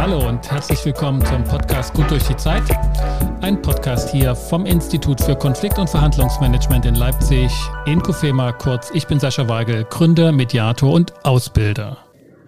Hallo und herzlich willkommen zum Podcast Gut durch die Zeit. Ein Podcast hier vom Institut für Konflikt- und Verhandlungsmanagement in Leipzig, Inkofema kurz. Ich bin Sascha Weigel, Gründer, Mediator und Ausbilder.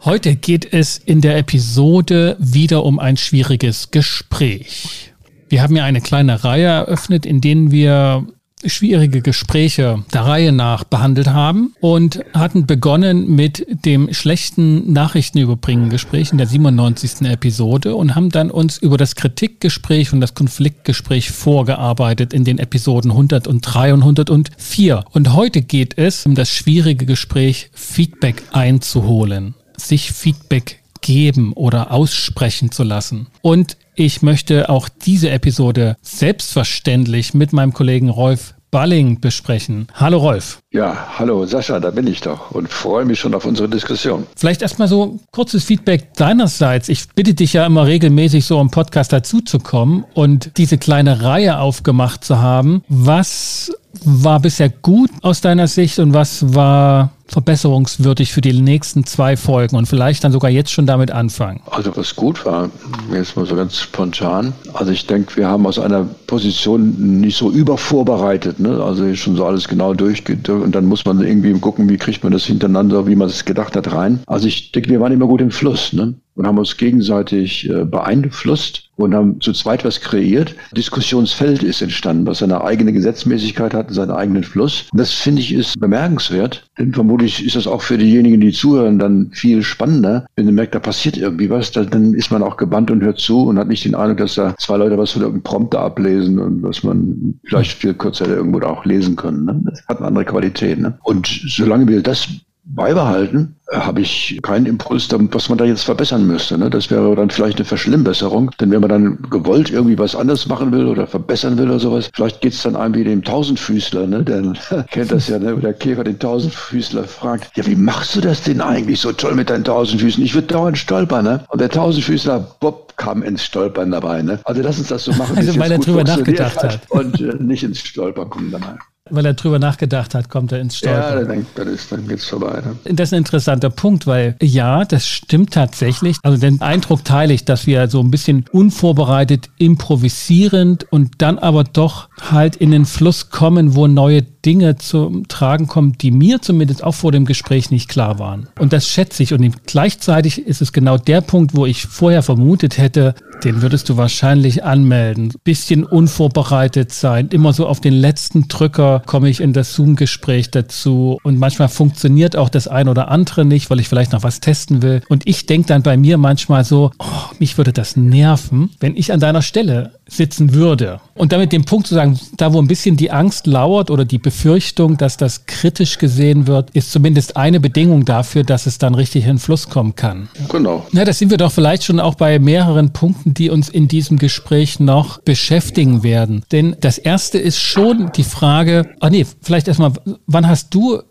Heute geht es in der Episode wieder um ein schwieriges Gespräch. Wir haben ja eine kleine Reihe eröffnet, in denen wir schwierige Gespräche der Reihe nach behandelt haben und hatten begonnen mit dem schlechten Nachrichtenüberbringen Gespräch in der 97. Episode und haben dann uns über das Kritikgespräch und das Konfliktgespräch vorgearbeitet in den Episoden 103 und 104. Und heute geht es um das schwierige Gespräch Feedback einzuholen, sich Feedback geben oder aussprechen zu lassen. Und ich möchte auch diese Episode selbstverständlich mit meinem Kollegen Rolf Balling besprechen. Hallo Rolf. Ja, hallo Sascha, da bin ich doch und freue mich schon auf unsere Diskussion. Vielleicht erstmal so kurzes Feedback deinerseits. Ich bitte dich ja immer regelmäßig so im Podcast dazuzukommen und diese kleine Reihe aufgemacht zu haben. Was war bisher gut aus deiner Sicht und was war verbesserungswürdig für die nächsten zwei Folgen und vielleicht dann sogar jetzt schon damit anfangen? Also was gut war, jetzt mal so ganz spontan. Also ich denke, wir haben aus einer Position nicht so übervorbereitet, ne? also schon so alles genau durchgeht und dann muss man irgendwie gucken, wie kriegt man das hintereinander, wie man es gedacht hat, rein. Also ich denke, wir waren immer gut im Fluss. Ne? Und haben uns gegenseitig äh, beeinflusst und haben zu zweit was kreiert. Diskussionsfeld ist entstanden, was seine eigene Gesetzmäßigkeit hat, seinen eigenen Fluss. Und das finde ich ist bemerkenswert, denn vermutlich ist das auch für diejenigen, die zuhören, dann viel spannender. Wenn man merkt, da passiert irgendwie was, dann ist man auch gebannt und hört zu und hat nicht den Eindruck, dass da zwei Leute was von irgendeinem Prompter ablesen und was man vielleicht viel kürzer irgendwo auch lesen können. Ne? Das hat eine andere Qualität. Ne? Und solange wir das beibehalten, habe ich keinen Impuls, was man da jetzt verbessern müsste. Ne? Das wäre dann vielleicht eine Verschlimmbesserung. Denn wenn man dann gewollt irgendwie was anderes machen will oder verbessern will oder sowas, vielleicht geht es dann einem wie dem Tausendfüßler, ne? der kennt das ja, ne? wo der Käfer den Tausendfüßler fragt, ja, wie machst du das denn eigentlich so toll mit deinen Tausendfüßen? Ich würde dauernd stolpern. Ne? Und der Tausendfüßler, Bob, kam ins Stolpern dabei. Ne? Also lass uns das so machen. Also weil er drüber nachgedacht hat. Und äh, nicht ins Stolpern kommen dabei weil er drüber nachgedacht hat, kommt er ins Stolpern. Ja, dann, dann, ist, dann geht's vorbei. Ne? Das ist ein interessanter Punkt, weil ja, das stimmt tatsächlich. Also den Eindruck teile ich, dass wir so ein bisschen unvorbereitet, improvisierend und dann aber doch halt in den Fluss kommen, wo neue Dinge zum Tragen kommen, die mir zumindest auch vor dem Gespräch nicht klar waren. Und das schätze ich. Und gleichzeitig ist es genau der Punkt, wo ich vorher vermutet hätte, den würdest du wahrscheinlich anmelden. Bisschen unvorbereitet sein. Immer so auf den letzten Drücker komme ich in das Zoom-Gespräch dazu. Und manchmal funktioniert auch das ein oder andere nicht, weil ich vielleicht noch was testen will. Und ich denke dann bei mir manchmal so, oh, mich würde das nerven, wenn ich an deiner Stelle sitzen würde. Und damit den Punkt zu sagen, da wo ein bisschen die Angst lauert oder die Befürchtung, dass das kritisch gesehen wird, ist zumindest eine Bedingung dafür, dass es dann richtig in Fluss kommen kann. Genau. Na, das sind wir doch vielleicht schon auch bei mehreren Punkten, die uns in diesem Gespräch noch beschäftigen werden. Denn das erste ist schon die Frage, ah nee, vielleicht erstmal, wann hast du,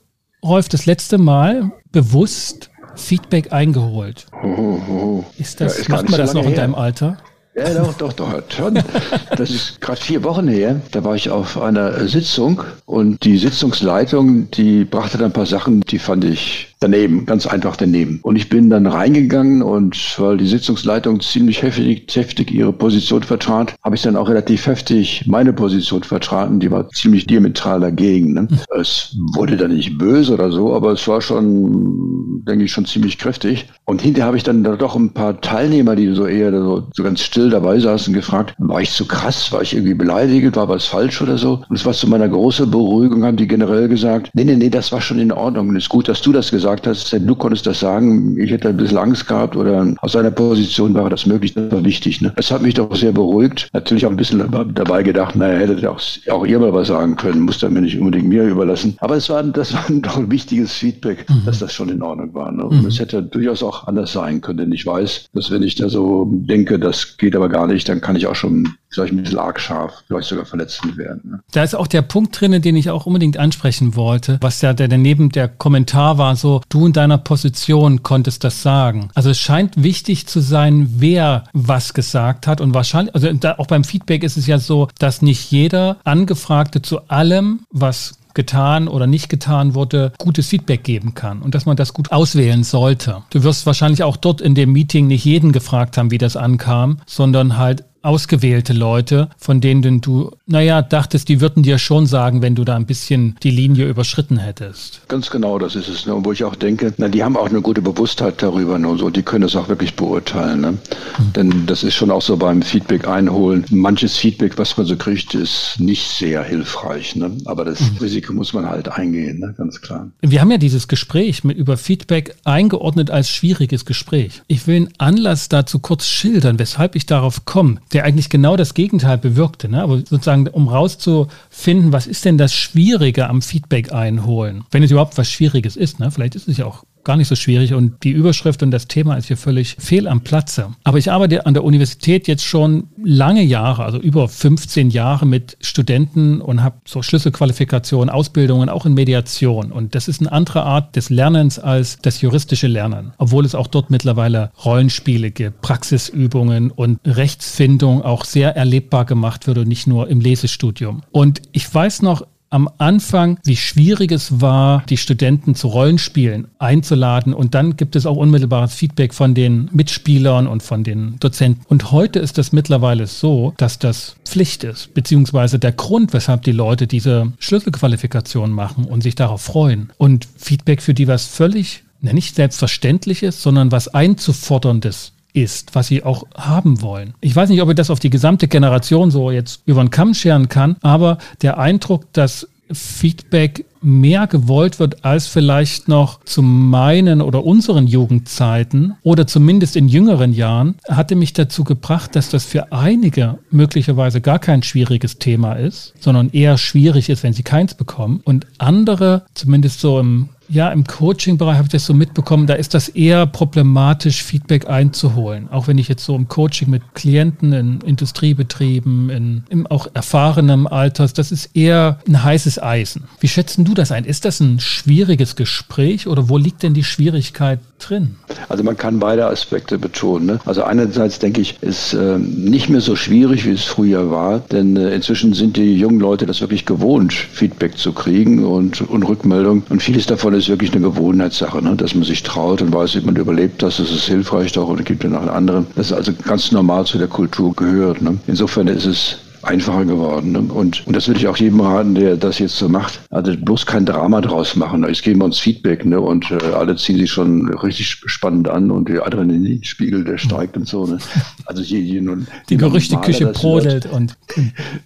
Rolf, das letzte Mal bewusst Feedback eingeholt? Oh, oh, oh. Ist das, ja, macht man das noch her. in deinem Alter? Ja, doch, doch, doch, schon. Das ist gerade vier Wochen her. Da war ich auf einer Sitzung und die Sitzungsleitung, die brachte dann ein paar Sachen, die fand ich daneben, ganz einfach daneben. Und ich bin dann reingegangen und weil die Sitzungsleitung ziemlich heftig, heftig ihre Position vertrat, habe ich dann auch relativ heftig meine Position vertreten. Die war ziemlich diametral dagegen. Ne? Es wurde dann nicht böse oder so, aber es war schon, denke ich, schon ziemlich kräftig. Und hinterher habe ich dann da doch ein paar Teilnehmer, die so eher so, so ganz still dabei saßen, gefragt, war ich zu krass? War ich irgendwie beleidigt? War was falsch oder so? Und es war zu meiner großen Beruhigung, haben die generell gesagt, nee, nee, nee, das war schon in Ordnung. Und es ist gut, dass du das gesagt gesagt hast, du konntest das sagen, ich hätte ein bisschen Angst gehabt oder aus seiner Position war das möglich, das war wichtig. Ne? Das hat mich doch sehr beruhigt. Natürlich auch ein bisschen dabei gedacht, naja, hätte auch, auch ihr mal was sagen können, musste mir nicht unbedingt mir überlassen. Aber es war, das war doch ein wichtiges Feedback, mhm. dass das schon in Ordnung war. Ne? Und mhm. es hätte durchaus auch anders sein können, denn ich weiß, dass wenn ich da so denke, das geht aber gar nicht, dann kann ich auch schon vielleicht ein bisschen arg scharf, vielleicht sogar verletzend werden. Ne? Da ist auch der Punkt drin, den ich auch unbedingt ansprechen wollte, was ja der daneben der Kommentar war, so du in deiner Position konntest das sagen. Also es scheint wichtig zu sein, wer was gesagt hat und wahrscheinlich, also auch beim Feedback ist es ja so, dass nicht jeder Angefragte zu allem, was getan oder nicht getan wurde, gutes Feedback geben kann und dass man das gut auswählen sollte. Du wirst wahrscheinlich auch dort in dem Meeting nicht jeden gefragt haben, wie das ankam, sondern halt ausgewählte Leute, von denen du, naja, dachtest, die würden dir schon sagen, wenn du da ein bisschen die Linie überschritten hättest. Ganz genau, das ist es. Ne? Wo ich auch denke, na, die haben auch eine gute Bewusstheit darüber ne? und so, die können das auch wirklich beurteilen. Ne? Mhm. Denn das ist schon auch so beim Feedback einholen. Manches Feedback, was man so kriegt, ist nicht sehr hilfreich. Ne? Aber das mhm. Risiko muss man halt eingehen, ne? ganz klar. Wir haben ja dieses Gespräch mit über Feedback eingeordnet als schwieriges Gespräch. Ich will einen Anlass dazu kurz schildern, weshalb ich darauf komme der eigentlich genau das Gegenteil bewirkte. Ne? Aber sozusagen, um rauszufinden, was ist denn das Schwierige am Feedback einholen, wenn es überhaupt was Schwieriges ist. Ne? Vielleicht ist es ja auch gar nicht so schwierig und die Überschrift und das Thema ist hier völlig fehl am Platze. Aber ich arbeite an der Universität jetzt schon lange Jahre, also über 15 Jahre mit Studenten und habe so Schlüsselqualifikationen, Ausbildungen auch in Mediation. Und das ist eine andere Art des Lernens als das juristische Lernen, obwohl es auch dort mittlerweile Rollenspiele gibt, Praxisübungen und Rechtsfindung auch sehr erlebbar gemacht wird und nicht nur im Lesestudium. Und ich weiß noch, am Anfang, wie schwierig es war, die Studenten zu Rollenspielen einzuladen. Und dann gibt es auch unmittelbares Feedback von den Mitspielern und von den Dozenten. Und heute ist es mittlerweile so, dass das Pflicht ist, beziehungsweise der Grund, weshalb die Leute diese Schlüsselqualifikation machen und sich darauf freuen. Und Feedback für die was völlig nicht selbstverständlich ist, sondern was einzuforderndes ist, was sie auch haben wollen. Ich weiß nicht, ob ich das auf die gesamte Generation so jetzt über den Kamm scheren kann, aber der Eindruck, dass Feedback mehr gewollt wird als vielleicht noch zu meinen oder unseren Jugendzeiten oder zumindest in jüngeren Jahren, hatte mich dazu gebracht, dass das für einige möglicherweise gar kein schwieriges Thema ist, sondern eher schwierig ist, wenn sie keins bekommen und andere, zumindest so im ja, im Coaching-Bereich habe ich das so mitbekommen, da ist das eher problematisch, Feedback einzuholen. Auch wenn ich jetzt so im Coaching mit Klienten in Industriebetrieben, in, in auch erfahrenem Alters, das ist eher ein heißes Eisen. Wie schätzen du das ein? Ist das ein schwieriges Gespräch oder wo liegt denn die Schwierigkeit drin? Also man kann beide Aspekte betonen. Ne? Also einerseits denke ich, ist äh, nicht mehr so schwierig, wie es früher war, denn äh, inzwischen sind die jungen Leute das wirklich gewohnt, Feedback zu kriegen und, und Rückmeldung. Und vieles davon ist ist wirklich eine Gewohnheitssache, ne? dass man sich traut und weiß, wie man überlebt das, das ist hilfreich doch und gibt noch einen anderen. Das ist also ganz normal zu der Kultur gehört. Ne? Insofern ist es einfacher geworden. Ne? Und, und das würde ich auch jedem raten, der das jetzt so macht. Also bloß kein Drama draus machen. Jetzt geben wir uns Feedback ne? und äh, alle ziehen sich schon richtig spannend an und der Adrenalinspiegel, der steigt und so. Ne? Also je, je nun, die Gerüchteküche brodelt und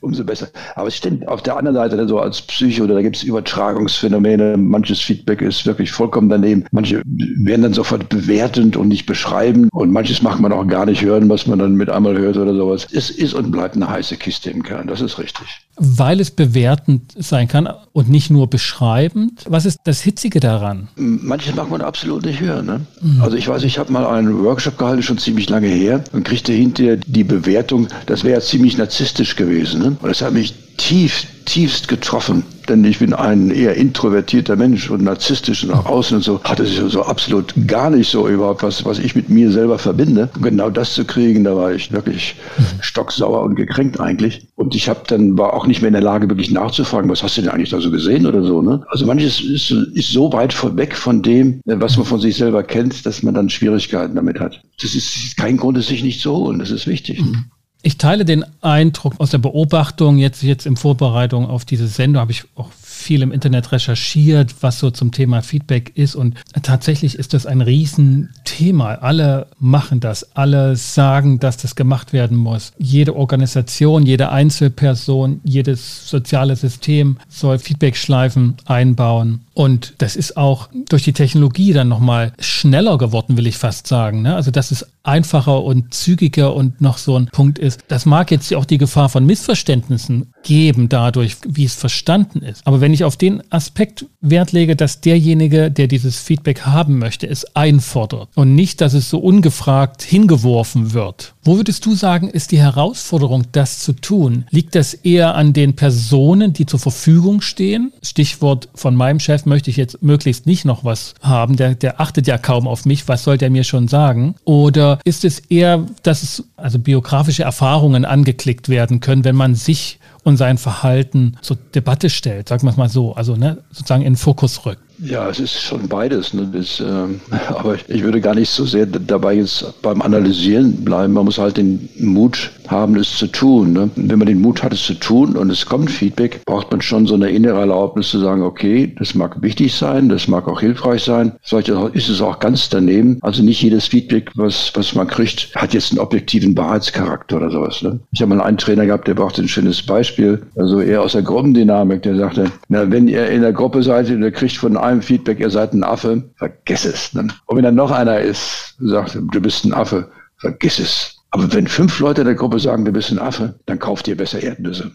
umso besser. Aber es stimmt auf der anderen Seite, ne, so als Psycho, da gibt es Übertragungsphänomene. Manches Feedback ist wirklich vollkommen daneben. Manche werden dann sofort bewertend und nicht beschreiben und manches macht man auch gar nicht hören, was man dann mit einmal hört oder sowas. Es ist und bleibt eine heiße Kiste dem kann. Das ist richtig. Weil es bewertend sein kann und nicht nur beschreibend. Was ist das Hitzige daran? Manches mag man absolut nicht hören. Ne? Mhm. Also ich weiß, ich habe mal einen Workshop gehalten, schon ziemlich lange her, und kriegte hinterher die Bewertung, das wäre ja ziemlich narzisstisch gewesen. Ne? Und das hat mich tief, tiefst getroffen. Denn ich bin ein eher introvertierter Mensch und narzisstisch nach außen und so. Hatte sich so absolut gar nicht so überhaupt was, was ich mit mir selber verbinde. Und genau das zu kriegen, da war ich wirklich stocksauer und gekränkt eigentlich. Und ich habe dann war auch nicht mehr in der Lage, wirklich nachzufragen, was hast du denn eigentlich da so gesehen oder so. Ne? Also manches ist, ist so weit weg von dem, was man von sich selber kennt, dass man dann Schwierigkeiten damit hat. Das ist kein Grund, es sich nicht zu holen. Das ist wichtig. Mhm. Ich teile den Eindruck aus der Beobachtung, jetzt, jetzt in Vorbereitung auf diese Sendung habe ich auch viel im Internet recherchiert, was so zum Thema Feedback ist. Und tatsächlich ist das ein Riesenthema. Alle machen das. Alle sagen, dass das gemacht werden muss. Jede Organisation, jede Einzelperson, jedes soziale System soll Feedbackschleifen einbauen. Und das ist auch durch die Technologie dann nochmal schneller geworden, will ich fast sagen. Ne? Also, dass es einfacher und zügiger und noch so ein Punkt ist. Das mag jetzt auch die Gefahr von Missverständnissen geben dadurch, wie es verstanden ist. Aber wenn ich auf den Aspekt Wert lege, dass derjenige, der dieses Feedback haben möchte, es einfordert und nicht, dass es so ungefragt hingeworfen wird, Wo würdest du sagen, ist die Herausforderung, das zu tun? Liegt das eher an den Personen, die zur Verfügung stehen? Stichwort von meinem Chef möchte ich jetzt möglichst nicht noch was haben. Der, der achtet ja kaum auf mich. Was soll der mir schon sagen? Oder ist es eher, dass es also biografische Erfahrungen angeklickt werden können, wenn man sich und sein Verhalten zur Debatte stellt, sagen wir es mal so, also ne, sozusagen in den Fokus rückt. Ja, es ist schon beides. Ne? Das, ähm, aber ich würde gar nicht so sehr dabei jetzt beim Analysieren bleiben. Man muss halt den Mut haben, es zu tun. Ne? Wenn man den Mut hat, es zu tun und es kommt Feedback, braucht man schon so eine innere Erlaubnis zu sagen, okay, das mag wichtig sein, das mag auch hilfreich sein. Vielleicht ist es auch ganz daneben. Also nicht jedes Feedback, was, was man kriegt, hat jetzt einen objektiven Wahrheitscharakter oder sowas. Ne? Ich habe mal einen Trainer gehabt, der brauchte ein schönes Beispiel. Also eher aus der Gruppendynamik, der sagte, na, wenn ihr in der Gruppe seid und ihr kriegt von einem Feedback, ihr seid ein Affe, vergiss es. Ne? Und wenn dann noch einer ist, sagt, du bist ein Affe, vergiss es. Aber wenn fünf Leute in der Gruppe sagen, du bist ein Affe, dann kauft ihr besser Erdnüsse.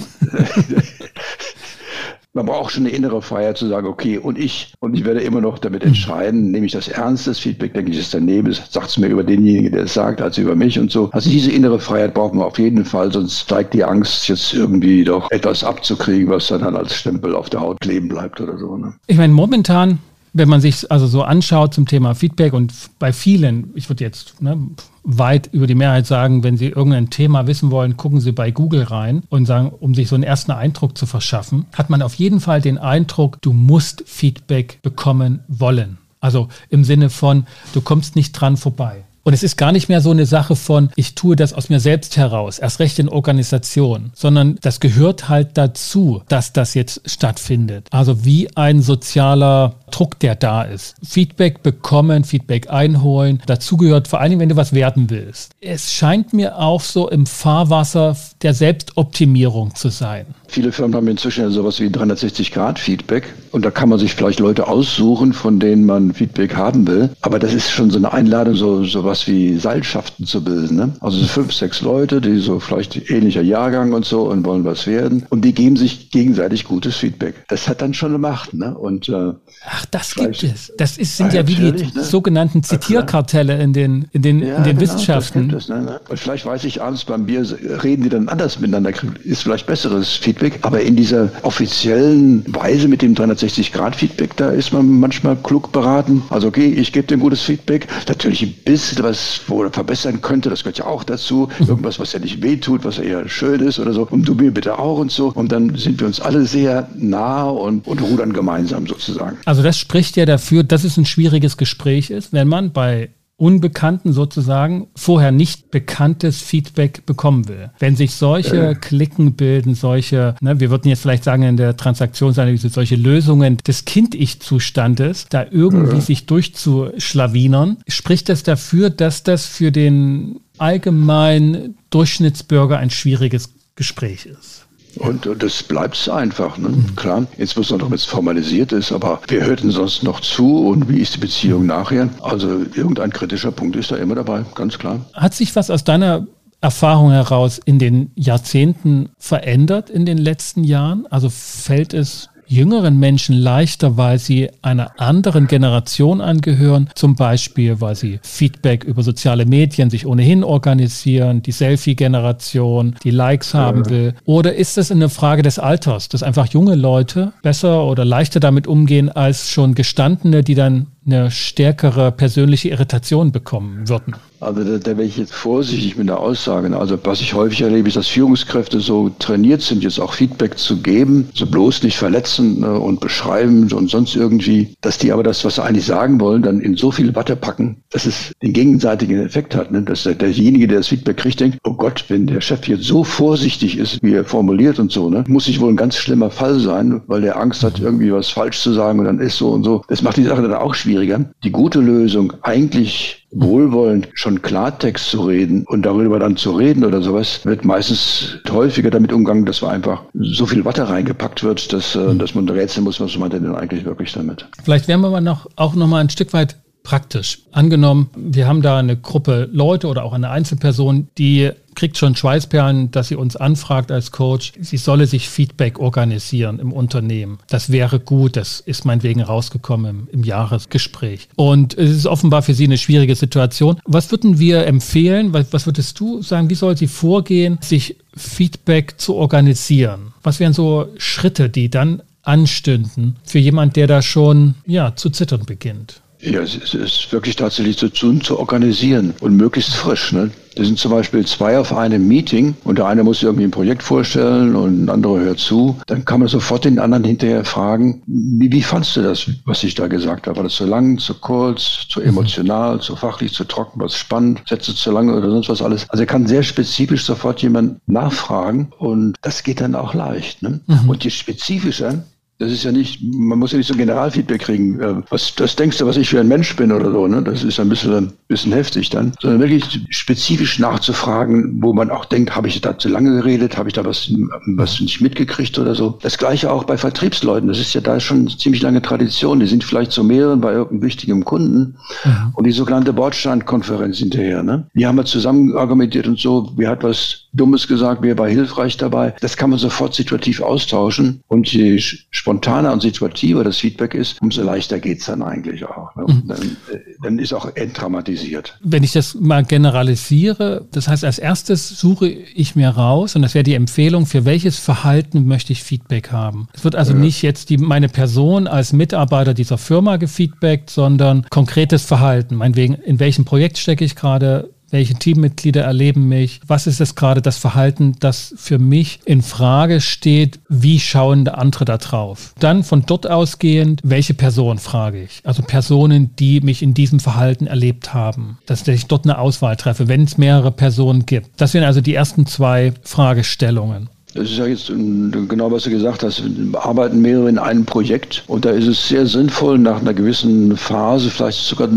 Man braucht schon eine innere Freiheit zu sagen, okay, und ich, und ich werde immer noch damit entscheiden, nehme ich das ernst, das Feedback, denke ich, ist daneben, sagt es mir über denjenigen, der es sagt, als über mich und so. Also diese innere Freiheit brauchen wir auf jeden Fall, sonst steigt die Angst, jetzt irgendwie doch etwas abzukriegen, was dann, dann als Stempel auf der Haut kleben bleibt oder so. Ne? Ich meine, momentan wenn man sich also so anschaut zum Thema Feedback und bei vielen, ich würde jetzt ne, weit über die Mehrheit sagen, wenn Sie irgendein Thema wissen wollen, gucken Sie bei Google rein und sagen, um sich so einen ersten Eindruck zu verschaffen, hat man auf jeden Fall den Eindruck, du musst Feedback bekommen wollen. Also im Sinne von, du kommst nicht dran vorbei. Und es ist gar nicht mehr so eine Sache von, ich tue das aus mir selbst heraus, erst recht in Organisation, sondern das gehört halt dazu, dass das jetzt stattfindet. Also wie ein sozialer Druck, der da ist. Feedback bekommen, Feedback einholen. Dazu gehört vor allen Dingen, wenn du was werden willst. Es scheint mir auch so im Fahrwasser der Selbstoptimierung zu sein. Viele Firmen haben inzwischen sowas wie 360-Grad-Feedback und da kann man sich vielleicht Leute aussuchen, von denen man Feedback haben will. Aber das ist schon so eine Einladung, so sowas wie Seilschaften zu bilden. Ne? Also so fünf, sechs Leute, die so vielleicht ähnlicher Jahrgang und so und wollen was werden und die geben sich gegenseitig gutes Feedback. Das hat dann schon eine Macht. Ne? Und äh, Ach, das gibt es. Das ist, sind ja, ja wie die ne? sogenannten Zitierkartelle in den, in den, ja, in den genau, Wissenschaften. Es, ne, ne? Und vielleicht weiß ich abends beim Bier, reden die dann anders miteinander, ist vielleicht besseres Feedback. Aber in dieser offiziellen Weise mit dem 360-Grad-Feedback, da ist man manchmal klug beraten. Also okay, ich gebe dir gutes Feedback. Natürlich ein bisschen was, wo er verbessern könnte, das gehört ja auch dazu. Irgendwas, was ja nicht wehtut, was eher schön ist oder so. Und du mir bitte auch und so. Und dann sind wir uns alle sehr nah und, und rudern gemeinsam sozusagen. Also das spricht ja dafür, dass es ein schwieriges Gespräch ist, wenn man bei Unbekannten sozusagen vorher nicht bekanntes Feedback bekommen will. Wenn sich solche Klicken bilden, solche, ne, wir würden jetzt vielleicht sagen in der Transaktionsanalyse, solche Lösungen des Kind-Ich-Zustandes, da irgendwie ja. sich durchzuschlawinern, spricht das dafür, dass das für den allgemeinen Durchschnittsbürger ein schwieriges Gespräch ist. Und, und das bleibt einfach, ne? Mhm. klar. Insbesondere wenn es formalisiert ist, aber wir hörten sonst noch zu und wie ist die Beziehung nachher? Also irgendein kritischer Punkt ist da immer dabei, ganz klar. Hat sich was aus deiner Erfahrung heraus in den Jahrzehnten verändert in den letzten Jahren? Also fällt es jüngeren Menschen leichter, weil sie einer anderen Generation angehören, zum Beispiel, weil sie Feedback über soziale Medien sich ohnehin organisieren, die Selfie-Generation, die Likes haben will? Oder ist es eine Frage des Alters, dass einfach junge Leute besser oder leichter damit umgehen als schon gestandene, die dann eine stärkere persönliche Irritation bekommen würden? Also da, da wäre ich jetzt vorsichtig mit der Aussage. Also was ich häufig erlebe, ist, dass Führungskräfte so trainiert sind, jetzt auch Feedback zu geben, so bloß nicht verletzen ne, und beschreiben und sonst irgendwie, dass die aber das, was sie eigentlich sagen wollen, dann in so viel Watte packen, dass es den gegenseitigen Effekt hat. Ne? Dass der, derjenige, der das Feedback kriegt, denkt, oh Gott, wenn der Chef jetzt so vorsichtig ist, wie er formuliert und so, ne, muss ich wohl ein ganz schlimmer Fall sein, weil der Angst hat, irgendwie was falsch zu sagen und dann ist so und so. Das macht die Sache dann auch schwieriger. Die gute Lösung, eigentlich wohlwollend schon Klartext zu reden und darüber dann zu reden oder sowas, wird meistens häufiger damit umgegangen, dass man einfach so viel Watte reingepackt wird, dass, äh, dass man rätseln muss, was man denn eigentlich wirklich damit. Vielleicht werden wir mal noch, auch noch mal ein Stück weit praktisch. Angenommen, wir haben da eine Gruppe Leute oder auch eine Einzelperson, die kriegt schon Schweißperlen, dass sie uns anfragt als Coach, sie solle sich Feedback organisieren im Unternehmen. Das wäre gut, das ist meinetwegen rausgekommen im, im Jahresgespräch. Und es ist offenbar für sie eine schwierige Situation. Was würden wir empfehlen? Was, was würdest du sagen, wie soll sie vorgehen, sich Feedback zu organisieren? Was wären so Schritte, die dann anstünden für jemand, der da schon ja, zu zittern beginnt? Ja, es ist wirklich tatsächlich zu tun, zu organisieren und möglichst frisch. Ne? Das sind zum Beispiel zwei auf einem Meeting und der eine muss irgendwie ein Projekt vorstellen und ein anderer hört zu. Dann kann man sofort den anderen hinterher fragen, wie, wie fandst du das, was ich da gesagt habe? War das zu lang, zu kurz, zu mhm. emotional, zu fachlich, zu trocken, was spannend, Sätze zu lange oder sonst was alles? Also er kann sehr spezifisch sofort jemand nachfragen und das geht dann auch leicht. Ne? Mhm. Und je spezifischer, das ist ja nicht, man muss ja nicht so ein Generalfeedback kriegen. Was, das denkst du, was ich für ein Mensch bin oder so, ne? Das ist ein bisschen, ein bisschen heftig dann. Sondern wirklich spezifisch nachzufragen, wo man auch denkt, habe ich da zu lange geredet, habe ich da was, was nicht mitgekriegt oder so. Das gleiche auch bei Vertriebsleuten. Das ist ja da schon ziemlich lange Tradition. Die sind vielleicht zu mehreren bei irgendeinem wichtigen Kunden. Mhm. Und die sogenannte Bordstandkonferenz hinterher, ne? Die haben wir zusammen argumentiert und so, wer hat was Dummes gesagt, wer war hilfreich dabei. Das kann man sofort situativ austauschen. Und je spontaner und situativer das Feedback ist, umso leichter geht's dann eigentlich auch. Ne? Mhm. Dann, äh, dann, ist auch entdramatisiert. Wenn ich das mal generalisiere, das heißt, als erstes suche ich mir raus, und das wäre die Empfehlung, für welches Verhalten möchte ich Feedback haben. Es wird also ja. nicht jetzt die, meine Person als Mitarbeiter dieser Firma gefeedbackt, sondern konkretes Verhalten. Meinetwegen, in welchem Projekt stecke ich gerade, welche Teammitglieder erleben mich? Was ist es gerade das Verhalten, das für mich in Frage steht? Wie schauen andere da drauf? Dann von dort ausgehend, welche Person frage ich? Also Personen, die mich in diesem Verhalten erlebt haben, dass ich dort eine Auswahl treffe, wenn es mehrere Personen gibt. Das wären also die ersten zwei Fragestellungen. Das ist ja jetzt genau, was du gesagt hast. Wir arbeiten mehrere in einem Projekt und da ist es sehr sinnvoll, nach einer gewissen Phase, vielleicht sogar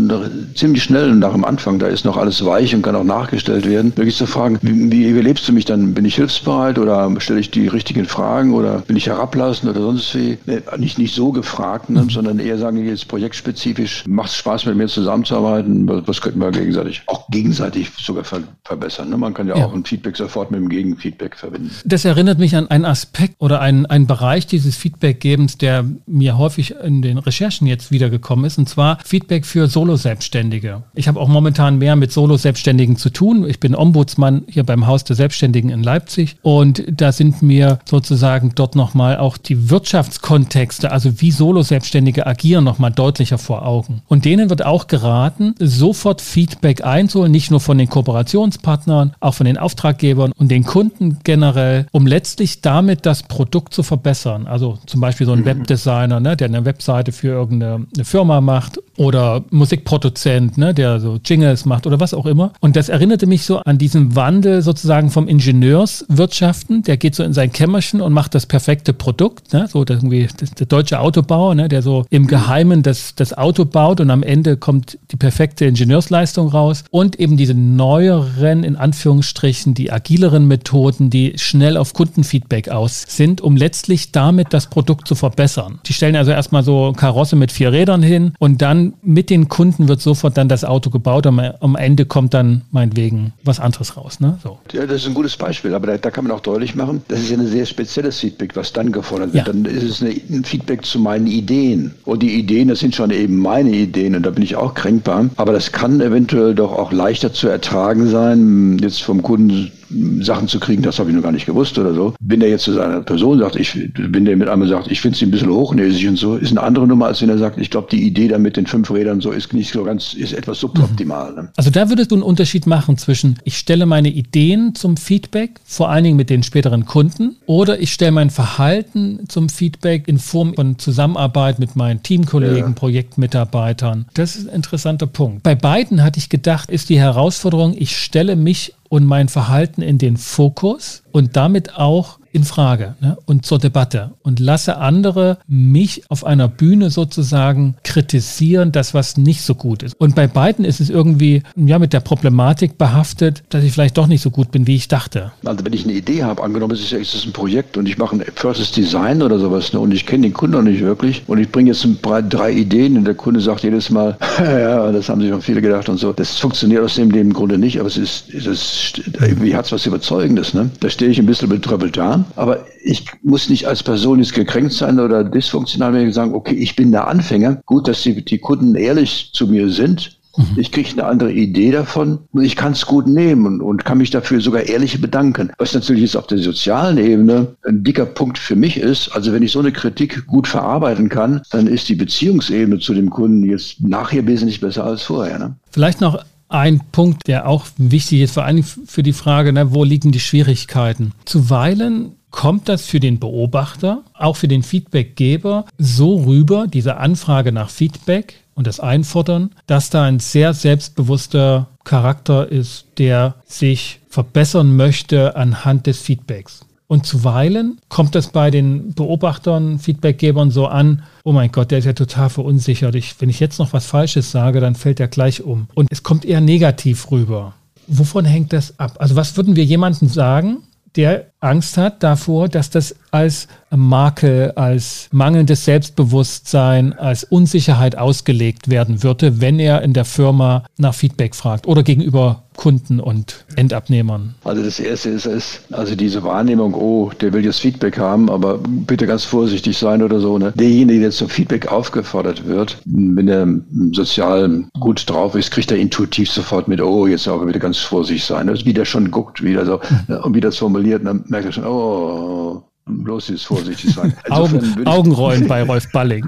ziemlich schnell nach dem Anfang, da ist noch alles weich und kann auch nachgestellt werden, wirklich zu fragen, wie, wie lebst du mich dann? Bin ich hilfsbereit oder stelle ich die richtigen Fragen oder bin ich herablassend oder sonst wie? Nee, nicht, nicht so gefragt, ne, sondern eher sagen, jetzt projektspezifisch, macht es Spaß mit mir zusammenzuarbeiten, was, was könnten wir gegenseitig, auch gegenseitig sogar ver verbessern. Ne? Man kann ja, ja, auch ein Feedback sofort mit dem Gegenfeedback verbinden. Das erinnert erinnert mich an einen Aspekt oder einen, einen Bereich dieses Feedbackgebens, der mir häufig in den Recherchen jetzt wiedergekommen ist, und zwar Feedback für Solo-Selbstständige. Ich habe auch momentan mehr mit Solo-Selbstständigen zu tun. Ich bin Ombudsmann hier beim Haus der Selbstständigen in Leipzig und da sind mir sozusagen dort nochmal auch die Wirtschaftskontexte, also wie Solo-Selbstständige agieren, nochmal deutlicher vor Augen. Und denen wird auch geraten, sofort Feedback einzuholen, nicht nur von den Kooperationspartnern, auch von den Auftraggebern und den Kunden generell, um letztlich damit das Produkt zu verbessern. Also zum Beispiel so ein mhm. Webdesigner, ne, der eine Webseite für irgendeine Firma macht oder Musikproduzent, ne, der so Jingles macht oder was auch immer. Und das erinnerte mich so an diesen Wandel sozusagen vom Ingenieurswirtschaften. Der geht so in sein Kämmerchen und macht das perfekte Produkt. Ne, so irgendwie das, der deutsche Autobauer, ne, der so im Geheimen das, das Auto baut und am Ende kommt die perfekte Ingenieursleistung raus. Und eben diese neueren, in Anführungsstrichen, die agileren Methoden, die schnell auf Kunden Kundenfeedback aus sind, um letztlich damit das Produkt zu verbessern. Die stellen also erstmal so Karosse mit vier Rädern hin und dann mit den Kunden wird sofort dann das Auto gebaut und am Ende kommt dann meinetwegen was anderes raus. Ne? So. Ja, das ist ein gutes Beispiel, aber da, da, kann man auch deutlich machen, das ist ja ein sehr spezielles Feedback, was dann gefordert wird. Ja. Dann ist es eine, ein Feedback zu meinen Ideen. Und die Ideen, das sind schon eben meine Ideen und da bin ich auch kränkbar. Aber das kann eventuell doch auch leichter zu ertragen sein, jetzt vom Kunden Sachen zu kriegen, das habe ich noch gar nicht gewusst oder so. Wenn der jetzt zu seiner Person sagt, ich, wenn der mit einmal sagt, ich finde sie ein bisschen hochnäsig und so, ist eine andere Nummer, als wenn er sagt, ich glaube, die Idee da mit den fünf Rädern so ist nicht so ganz, ist etwas suboptimal. Ne? Also da würdest du einen Unterschied machen zwischen, ich stelle meine Ideen zum Feedback, vor allen Dingen mit den späteren Kunden, oder ich stelle mein Verhalten zum Feedback in Form von Zusammenarbeit mit meinen Teamkollegen, ja. Projektmitarbeitern. Das ist ein interessanter Punkt. Bei beiden hatte ich gedacht, ist die Herausforderung, ich stelle mich und mein Verhalten in den Fokus und damit auch in Frage ne? und zur Debatte und lasse andere mich auf einer Bühne sozusagen kritisieren, das was nicht so gut ist. Und bei beiden ist es irgendwie ja mit der Problematik behaftet, dass ich vielleicht doch nicht so gut bin, wie ich dachte. Also wenn ich eine Idee habe, angenommen es ist ja ist ein Projekt und ich mache ein First Design oder sowas ne? und ich kenne den Kunden noch nicht wirklich und ich bringe jetzt drei Ideen und der Kunde sagt jedes Mal, ja, das haben sich schon viele gedacht und so. Das funktioniert aus dem, dem Grunde nicht, aber es ist, es ist irgendwie hat es was Überzeugendes. Ne? Da stehe ich ein bisschen betröppelt da aber ich muss nicht als Person jetzt gekränkt sein oder dysfunktional, wenn ich sagen, okay, ich bin der Anfänger. Gut, dass die, die Kunden ehrlich zu mir sind. Mhm. Ich kriege eine andere Idee davon und ich kann es gut nehmen und, und, kann mich dafür sogar ehrlich bedanken. Was natürlich jetzt auf der sozialen Ebene ein dicker Punkt für mich ist. Also wenn ich so eine Kritik gut verarbeiten kann, dann ist die Beziehungsebene zu dem Kunden jetzt nachher wesentlich besser als vorher. Ne? Vielleicht noch ein Punkt, der auch wichtig ist, vor allem für die Frage, ne, wo liegen die Schwierigkeiten? Zuweilen kommt das für den Beobachter, auch für den Feedbackgeber so rüber, diese Anfrage nach Feedback und das Einfordern, dass da ein sehr selbstbewusster Charakter ist, der sich verbessern möchte anhand des Feedbacks. Und zuweilen kommt das bei den Beobachtern, Feedbackgebern so an, oh mein Gott, der ist ja total verunsichert. Ich, wenn ich jetzt noch was Falsches sage, dann fällt er gleich um. Und es kommt eher negativ rüber. Wovon hängt das ab? Also was würden wir jemandem sagen, der Angst hat davor, dass das als Makel, als mangelndes Selbstbewusstsein, als Unsicherheit ausgelegt werden würde, wenn er in der Firma nach Feedback fragt oder gegenüber Kunden und Endabnehmern? Also das Erste ist es, also diese Wahrnehmung, oh, der will jetzt Feedback haben, aber bitte ganz vorsichtig sein oder so. Ne? Derjenige, der zum Feedback aufgefordert wird, wenn er sozial gut drauf ist, kriegt er intuitiv sofort mit, oh, jetzt aber bitte ganz vorsichtig sein. Das ist wieder schon guckt, wieder so mhm. und wie das formuliert, dann merkt er schon, oh, bloß jetzt vorsichtig sein. Augen, Augenrollen bei Rolf Balling.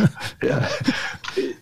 ja,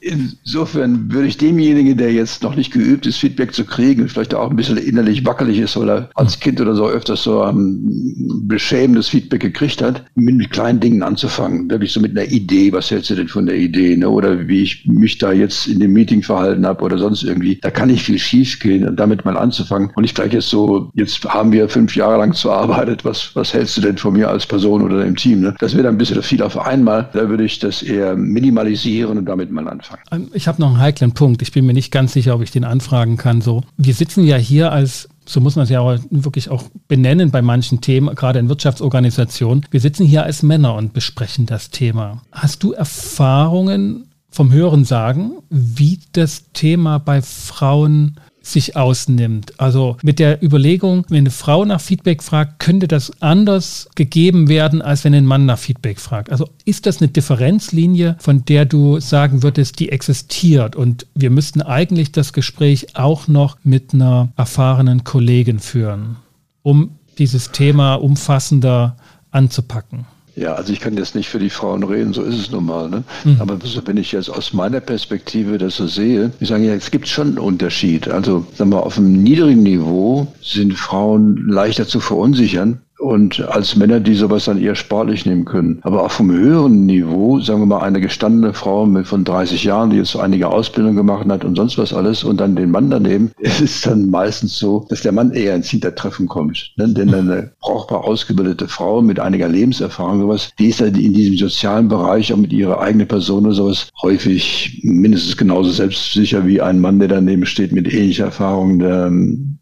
Insofern würde ich demjenigen, der jetzt noch nicht geübt ist, Feedback zu kriegen, vielleicht auch ein bisschen innerlich wackelig ist, weil er als Kind oder so öfters so ein beschämendes Feedback gekriegt hat, mit kleinen Dingen anzufangen. Wirklich so mit einer Idee, was hältst du denn von der Idee? Ne? Oder wie ich mich da jetzt in dem Meeting verhalten habe oder sonst irgendwie. Da kann nicht viel schief gehen und damit mal anzufangen. Und nicht gleich jetzt so, jetzt haben wir fünf Jahre lang zuarbeitet, was, was hältst du denn von mir als Person oder im Team? Ne? Das wäre dann ein bisschen viel auf einmal. Da würde ich das eher minimalisieren und damit mal anfangen. Ähm, ich habe noch einen heiklen Punkt. Ich bin mir nicht ganz sicher, ob ich den anfragen kann. So, wir sitzen ja hier als so muss man es ja auch wirklich auch benennen bei manchen Themen, gerade in Wirtschaftsorganisationen. Wir sitzen hier als Männer und besprechen das Thema. Hast du Erfahrungen vom Hören sagen, wie das Thema bei Frauen sich ausnimmt. Also mit der Überlegung, wenn eine Frau nach Feedback fragt, könnte das anders gegeben werden, als wenn ein Mann nach Feedback fragt. Also ist das eine Differenzlinie, von der du sagen würdest, die existiert und wir müssten eigentlich das Gespräch auch noch mit einer erfahrenen Kollegin führen, um dieses Thema umfassender anzupacken? Ja, also ich kann jetzt nicht für die Frauen reden, so ist es nun mal. Ne? Mhm. Aber wenn ich jetzt aus meiner Perspektive das so sehe, ich sage ja, es gibt schon einen Unterschied. Also sagen wir, auf einem niedrigen Niveau sind Frauen leichter zu verunsichern und als Männer, die sowas dann eher sportlich nehmen können. Aber auch vom höheren Niveau, sagen wir mal, eine gestandene Frau mit von 30 Jahren, die jetzt einige Ausbildung gemacht hat und sonst was alles und dann den Mann daneben, es ist dann meistens so, dass der Mann eher ins Hintertreffen kommt. Ne? Denn eine brauchbar ausgebildete Frau mit einiger Lebenserfahrung, sowas, die ist dann in diesem sozialen Bereich auch mit ihrer eigenen Person oder sowas häufig mindestens genauso selbstsicher wie ein Mann, der daneben steht mit ähnlicher Erfahrung. Der,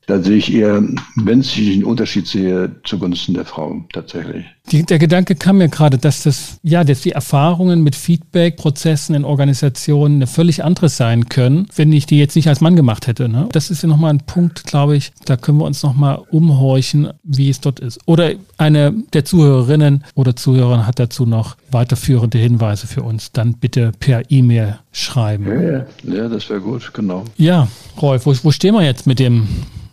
da sehe ich eher, wenn ich einen Unterschied sehe, zugunsten der Frau tatsächlich. Die, der Gedanke kam mir gerade, dass das, ja, dass die Erfahrungen mit Feedback-Prozessen in Organisationen eine völlig andere sein können, wenn ich die jetzt nicht als Mann gemacht hätte. Ne? Das ist ja nochmal ein Punkt, glaube ich, da können wir uns nochmal umhorchen, wie es dort ist. Oder eine der Zuhörerinnen oder Zuhörer hat dazu noch weiterführende Hinweise für uns, dann bitte per E-Mail schreiben. Ja, ja das wäre gut, genau. Ja, Rolf, wo, wo stehen wir jetzt mit dem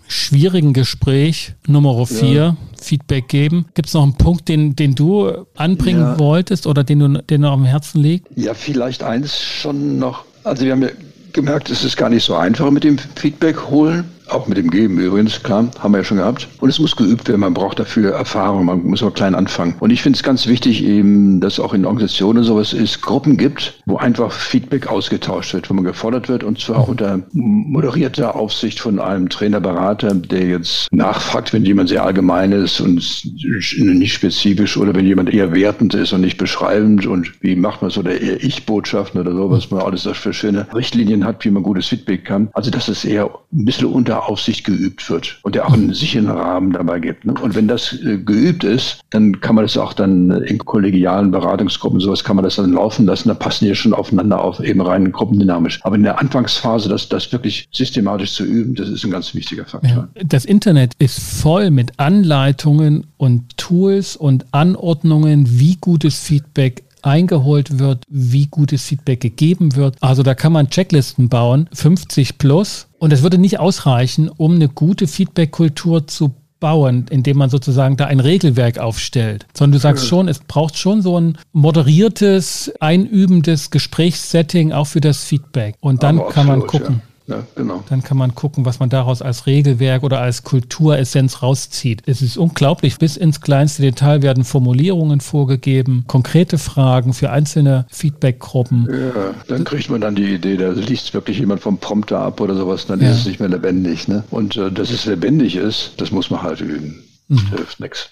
schwierigen Gespräch Nummer vier, ja. Feedback geben. Gibt es noch einen Punkt, den, den du anbringen ja. wolltest oder den du, den du am Herzen liegt? Ja, vielleicht eins schon noch. Also wir haben ja gemerkt, es ist gar nicht so einfach mit dem Feedback holen. Auch mit dem Geben übrigens, klar, haben wir ja schon gehabt. Und es muss geübt werden, man braucht dafür Erfahrung, man muss auch klein anfangen. Und ich finde es ganz wichtig eben, dass auch in Organisationen sowas ist, Gruppen gibt, wo einfach Feedback ausgetauscht wird, wo man gefordert wird und zwar auch unter moderierter Aufsicht von einem Trainer, Berater, der jetzt nachfragt, wenn jemand sehr allgemein ist und nicht spezifisch oder wenn jemand eher wertend ist und nicht beschreibend und wie macht man es oder eher Ich-Botschaften oder so, was man alles das für schöne Richtlinien hat, wie man gutes Feedback kann. Also, dass es eher ein bisschen unter Aufsicht geübt wird und der auch einen sicheren Rahmen dabei gibt. Ne? Und wenn das äh, geübt ist, dann kann man das auch dann in kollegialen Beratungsgruppen, sowas kann man das dann laufen lassen. Da passen die schon aufeinander auf, eben rein gruppendynamisch. Aber in der Anfangsphase, das, das wirklich systematisch zu üben, das ist ein ganz wichtiger Faktor. Ja. Das Internet ist voll mit Anleitungen und Tools und Anordnungen, wie gutes Feedback eingeholt wird, wie gutes Feedback gegeben wird. Also da kann man Checklisten bauen, 50 plus. Und es würde nicht ausreichen, um eine gute Feedback-Kultur zu bauen, indem man sozusagen da ein Regelwerk aufstellt, sondern du sagst schon, es braucht schon so ein moderiertes, einübendes Gesprächssetting auch für das Feedback. Und dann kann man gucken. Ja. Ja, genau. Dann kann man gucken, was man daraus als Regelwerk oder als Kulturessenz rauszieht. Es ist unglaublich. Bis ins kleinste Detail werden Formulierungen vorgegeben, konkrete Fragen für einzelne Feedbackgruppen. Ja, dann kriegt man dann die Idee, da liest wirklich jemand vom Prompter ab oder sowas, dann ja. ist es nicht mehr lebendig. Ne? Und äh, dass es lebendig ist, das muss man halt üben. Mhm. Hilft nichts.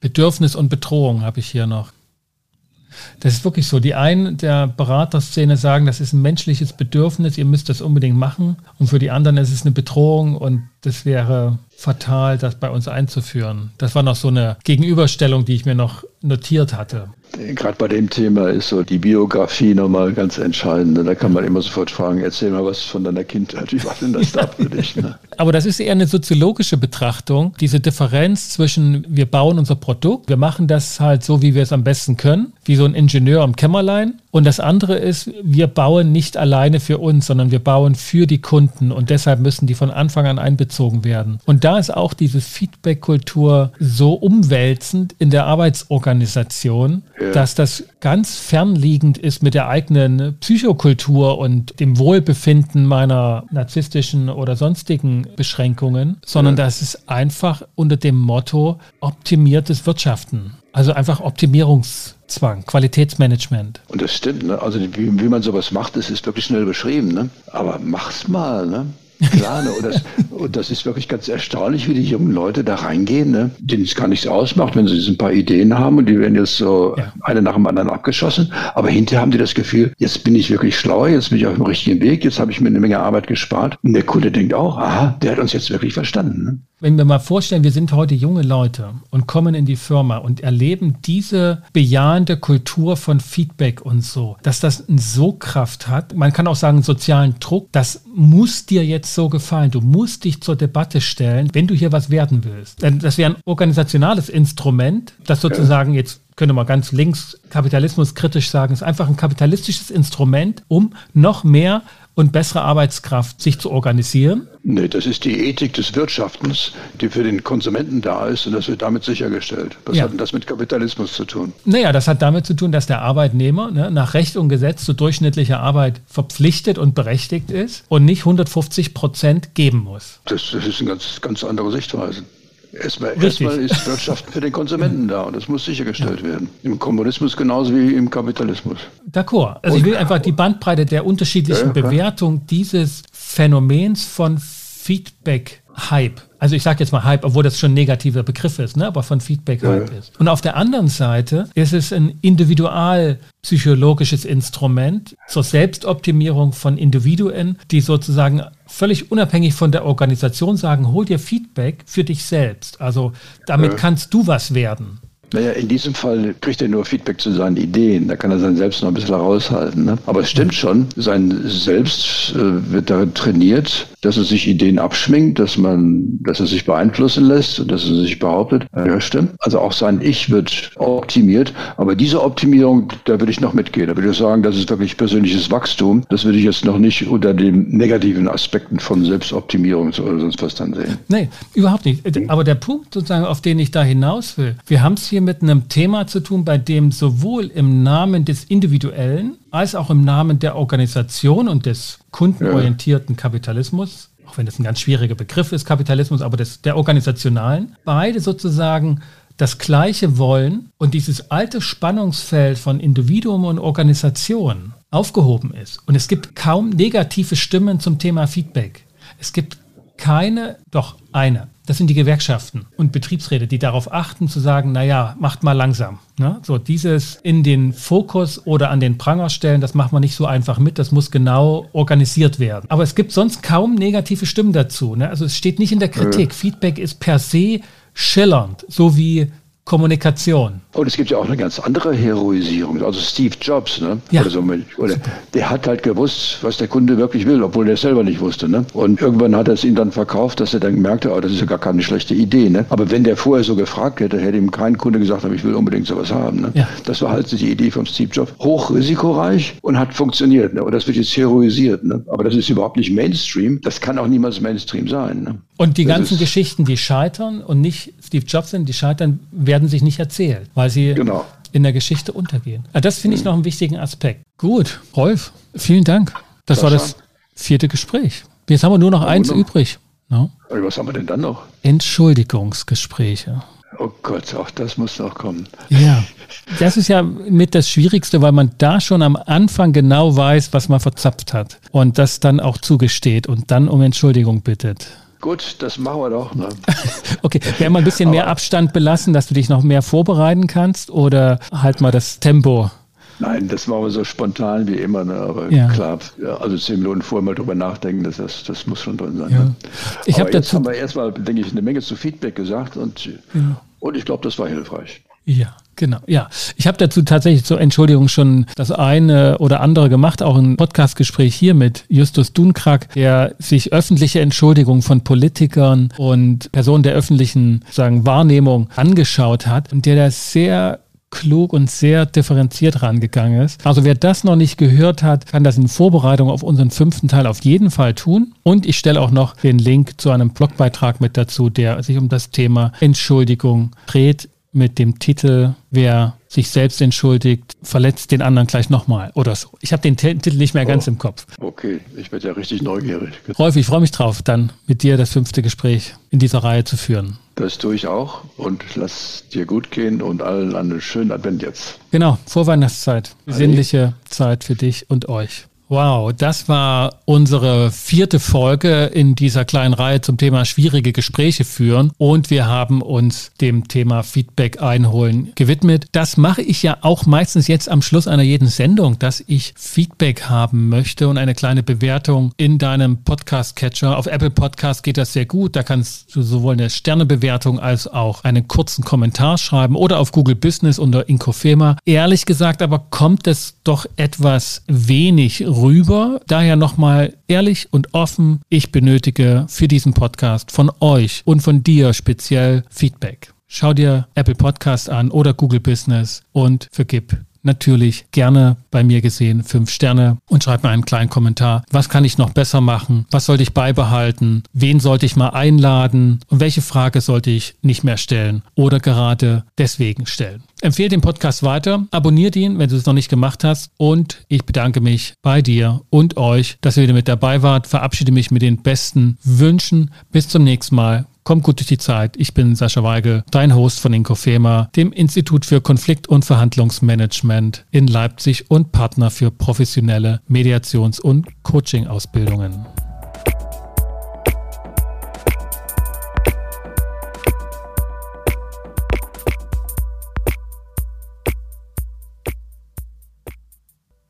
Bedürfnis und Bedrohung habe ich hier noch. Das ist wirklich so. Die einen der Beraterszene sagen, das ist ein menschliches Bedürfnis, ihr müsst das unbedingt machen. Und für die anderen ist es eine Bedrohung und das wäre fatal, das bei uns einzuführen. Das war noch so eine Gegenüberstellung, die ich mir noch notiert hatte. Gerade bei dem Thema ist so die Biografie nochmal ganz entscheidend. Da kann man immer sofort fragen, erzähl mal was von deiner Kindheit. Wie war denn das da für dich? Ne? Aber das ist eher eine soziologische Betrachtung. Diese Differenz zwischen, wir bauen unser Produkt, wir machen das halt so, wie wir es am besten können, wie so ein Ingenieur am Kämmerlein. Und das andere ist, wir bauen nicht alleine für uns, sondern wir bauen für die Kunden. Und deshalb müssen die von Anfang an einbezogen werden. Und da ist auch diese Feedback-Kultur so umwälzend in der Arbeitsorganisation, ja. dass das ganz fernliegend ist mit der eigenen Psychokultur und dem Wohlbefinden meiner narzisstischen oder sonstigen Beschränkungen, sondern ja. das ist einfach unter dem Motto optimiertes Wirtschaften. Also einfach Optimierungszwang, Qualitätsmanagement. Und das stimmt, ne? Also wie, wie man sowas macht, das ist wirklich schnell beschrieben, ne? Aber mach's mal, ne? Klar, ne? und, das, und das ist wirklich ganz erstaunlich, wie die jungen Leute da reingehen, ne? denen es gar nichts ausmacht, wenn sie ein paar Ideen haben und die werden jetzt so ja. eine nach dem anderen abgeschossen. Aber hinterher haben die das Gefühl, jetzt bin ich wirklich schlau, jetzt bin ich auf dem richtigen Weg, jetzt habe ich mir eine Menge Arbeit gespart. Und der Kunde denkt auch, aha, der hat uns jetzt wirklich verstanden. Ne? Wenn wir mal vorstellen, wir sind heute junge Leute und kommen in die Firma und erleben diese bejahende Kultur von Feedback und so, dass das eine So-Kraft hat. Man kann auch sagen, sozialen Druck, das muss dir jetzt so gefallen. Du musst dich zur Debatte stellen, wenn du hier was werden willst. Denn das wäre ein organisationales Instrument, das sozusagen jetzt könnte man ganz links Kapitalismus kritisch sagen, ist einfach ein kapitalistisches Instrument, um noch mehr und bessere Arbeitskraft sich zu organisieren? Nee, das ist die Ethik des Wirtschaftens, die für den Konsumenten da ist und das wird damit sichergestellt. Was ja. hat denn das mit Kapitalismus zu tun? Naja, das hat damit zu tun, dass der Arbeitnehmer ne, nach Recht und Gesetz zu durchschnittlicher Arbeit verpflichtet und berechtigt ist und nicht 150 Prozent geben muss. Das, das ist eine ganz, ganz andere Sichtweise. Erstmal, erstmal ist Wirtschaft für den Konsumenten da und das muss sichergestellt ja. werden. Im Kommunismus genauso wie im Kapitalismus. D'accord. Also und, ich will einfach die Bandbreite der unterschiedlichen ja, Bewertung dieses Phänomens von Feedback-Hype also ich sage jetzt mal Hype, obwohl das schon ein negativer Begriff ist, ne? aber von Feedback ja. Hype ist. Und auf der anderen Seite ist es ein individualpsychologisches Instrument zur Selbstoptimierung von Individuen, die sozusagen völlig unabhängig von der Organisation sagen, hol dir Feedback für dich selbst. Also damit ja. kannst du was werden. Naja, in diesem Fall kriegt er nur Feedback zu seinen Ideen. Da kann er sein Selbst noch ein bisschen raushalten. Ne? Aber es stimmt schon, sein Selbst äh, wird darin trainiert, dass er sich Ideen abschminkt, dass man, dass er sich beeinflussen lässt und dass er sich behauptet. Ja, stimmt. Also auch sein Ich wird optimiert. Aber diese Optimierung, da würde ich noch mitgehen. Da würde ich sagen, das ist wirklich persönliches Wachstum. Das würde ich jetzt noch nicht unter den negativen Aspekten von Selbstoptimierung oder sonst was dann sehen. Nee, überhaupt nicht. Aber der Punkt sozusagen, auf den ich da hinaus will, wir haben es hier mit einem Thema zu tun, bei dem sowohl im Namen des Individuellen als auch im Namen der Organisation und des kundenorientierten Kapitalismus auch wenn das ein ganz schwieriger Begriff ist, Kapitalismus, aber des, der organisationalen, beide sozusagen das Gleiche wollen und dieses alte Spannungsfeld von Individuum und Organisation aufgehoben ist. Und es gibt kaum negative Stimmen zum Thema Feedback. Es gibt keine, doch eine. Das sind die Gewerkschaften und Betriebsräte, die darauf achten zu sagen, naja, macht mal langsam. Ne? So dieses in den Fokus oder an den Pranger stellen, das macht man nicht so einfach mit, das muss genau organisiert werden. Aber es gibt sonst kaum negative Stimmen dazu. Ne? Also es steht nicht in der Kritik. Ja. Feedback ist per se schillernd, so wie Kommunikation. Und es gibt ja auch eine ganz andere Heroisierung. Also Steve Jobs, ne? Ja. Oder so, oder der hat halt gewusst, was der Kunde wirklich will, obwohl er es selber nicht wusste. Ne? Und irgendwann hat er es ihm dann verkauft, dass er dann merkte, oh, das ist ja gar keine schlechte Idee. Ne? Aber wenn der vorher so gefragt hätte, hätte ihm kein Kunde gesagt, ich will unbedingt sowas haben. Ne? Ja. Das war halt die Idee von Steve Jobs. Hochrisikoreich und hat funktioniert. Ne? Und das wird jetzt heroisiert. Ne? Aber das ist überhaupt nicht Mainstream. Das kann auch niemals Mainstream sein. Ne? Und die das ganzen Geschichten, die scheitern und nicht Steve Jobs sind, die scheitern, werden sich nicht erzählt, weil sie genau. in der Geschichte untergehen. Also das finde ich mhm. noch einen wichtigen Aspekt. Gut, Rolf, vielen Dank. Das, das war das vierte Gespräch. Jetzt haben wir nur noch eins noch. übrig. No? Was haben wir denn dann noch? Entschuldigungsgespräche. Oh Gott, auch das muss noch kommen. Ja, das ist ja mit das Schwierigste, weil man da schon am Anfang genau weiß, was man verzapft hat und das dann auch zugesteht und dann um Entschuldigung bittet. Gut, das machen wir doch. Ne? okay, werden wir ein bisschen mehr Abstand belassen, dass du dich noch mehr vorbereiten kannst oder halt mal das Tempo? Nein, das machen wir so spontan wie immer. Ne? Aber ja. klar, ja, also zehn Minuten vorher mal drüber nachdenken, das, das, das muss schon drin sein. Ja. Ne? Ich Aber hab jetzt dazu haben wir erstmal, denke ich, eine Menge zu Feedback gesagt und, und ich glaube, das war hilfreich. Ja, genau. Ja, ich habe dazu tatsächlich zur Entschuldigung schon das eine oder andere gemacht, auch ein Podcastgespräch hier mit Justus Dunkrack, der sich öffentliche Entschuldigungen von Politikern und Personen der öffentlichen sagen Wahrnehmung angeschaut hat und der da sehr klug und sehr differenziert rangegangen ist. Also wer das noch nicht gehört hat, kann das in Vorbereitung auf unseren fünften Teil auf jeden Fall tun. Und ich stelle auch noch den Link zu einem Blogbeitrag mit dazu, der sich um das Thema Entschuldigung dreht mit dem Titel Wer sich selbst entschuldigt, verletzt den anderen gleich nochmal oder so. Ich habe den Titel nicht mehr ganz oh, im Kopf. Okay, ich werde ja richtig neugierig. Rolf, ich freue mich drauf, dann mit dir das fünfte Gespräch in dieser Reihe zu führen. Das tue ich auch und lass dir gut gehen und allen einen schönen Advent jetzt. Genau, Vorweihnachtszeit. Sinnliche Zeit für dich und euch. Wow, das war unsere vierte Folge in dieser kleinen Reihe zum Thema schwierige Gespräche führen und wir haben uns dem Thema Feedback einholen gewidmet. Das mache ich ja auch meistens jetzt am Schluss einer jeden Sendung, dass ich Feedback haben möchte und eine kleine Bewertung in deinem Podcast-Catcher. Auf Apple Podcast geht das sehr gut. Da kannst du sowohl eine Sternebewertung als auch einen kurzen Kommentar schreiben oder auf Google Business unter Inkofema. Ehrlich gesagt aber kommt es doch etwas wenig rüber. Daher nochmal ehrlich und offen, ich benötige für diesen Podcast von euch und von dir speziell Feedback. Schau dir Apple Podcast an oder Google Business und vergib natürlich gerne bei mir gesehen fünf Sterne und schreib mir einen kleinen Kommentar. Was kann ich noch besser machen? Was sollte ich beibehalten? Wen sollte ich mal einladen? Und welche Frage sollte ich nicht mehr stellen oder gerade deswegen stellen? Empfehle den Podcast weiter, abonniert ihn, wenn du es noch nicht gemacht hast und ich bedanke mich bei dir und euch, dass ihr wieder mit dabei wart. Verabschiede mich mit den besten Wünschen. Bis zum nächsten Mal. Kommt gut durch die Zeit. Ich bin Sascha Weigel, dein Host von Inkofema, dem Institut für Konflikt- und Verhandlungsmanagement in Leipzig und Partner für professionelle Mediations- und Coaching-Ausbildungen.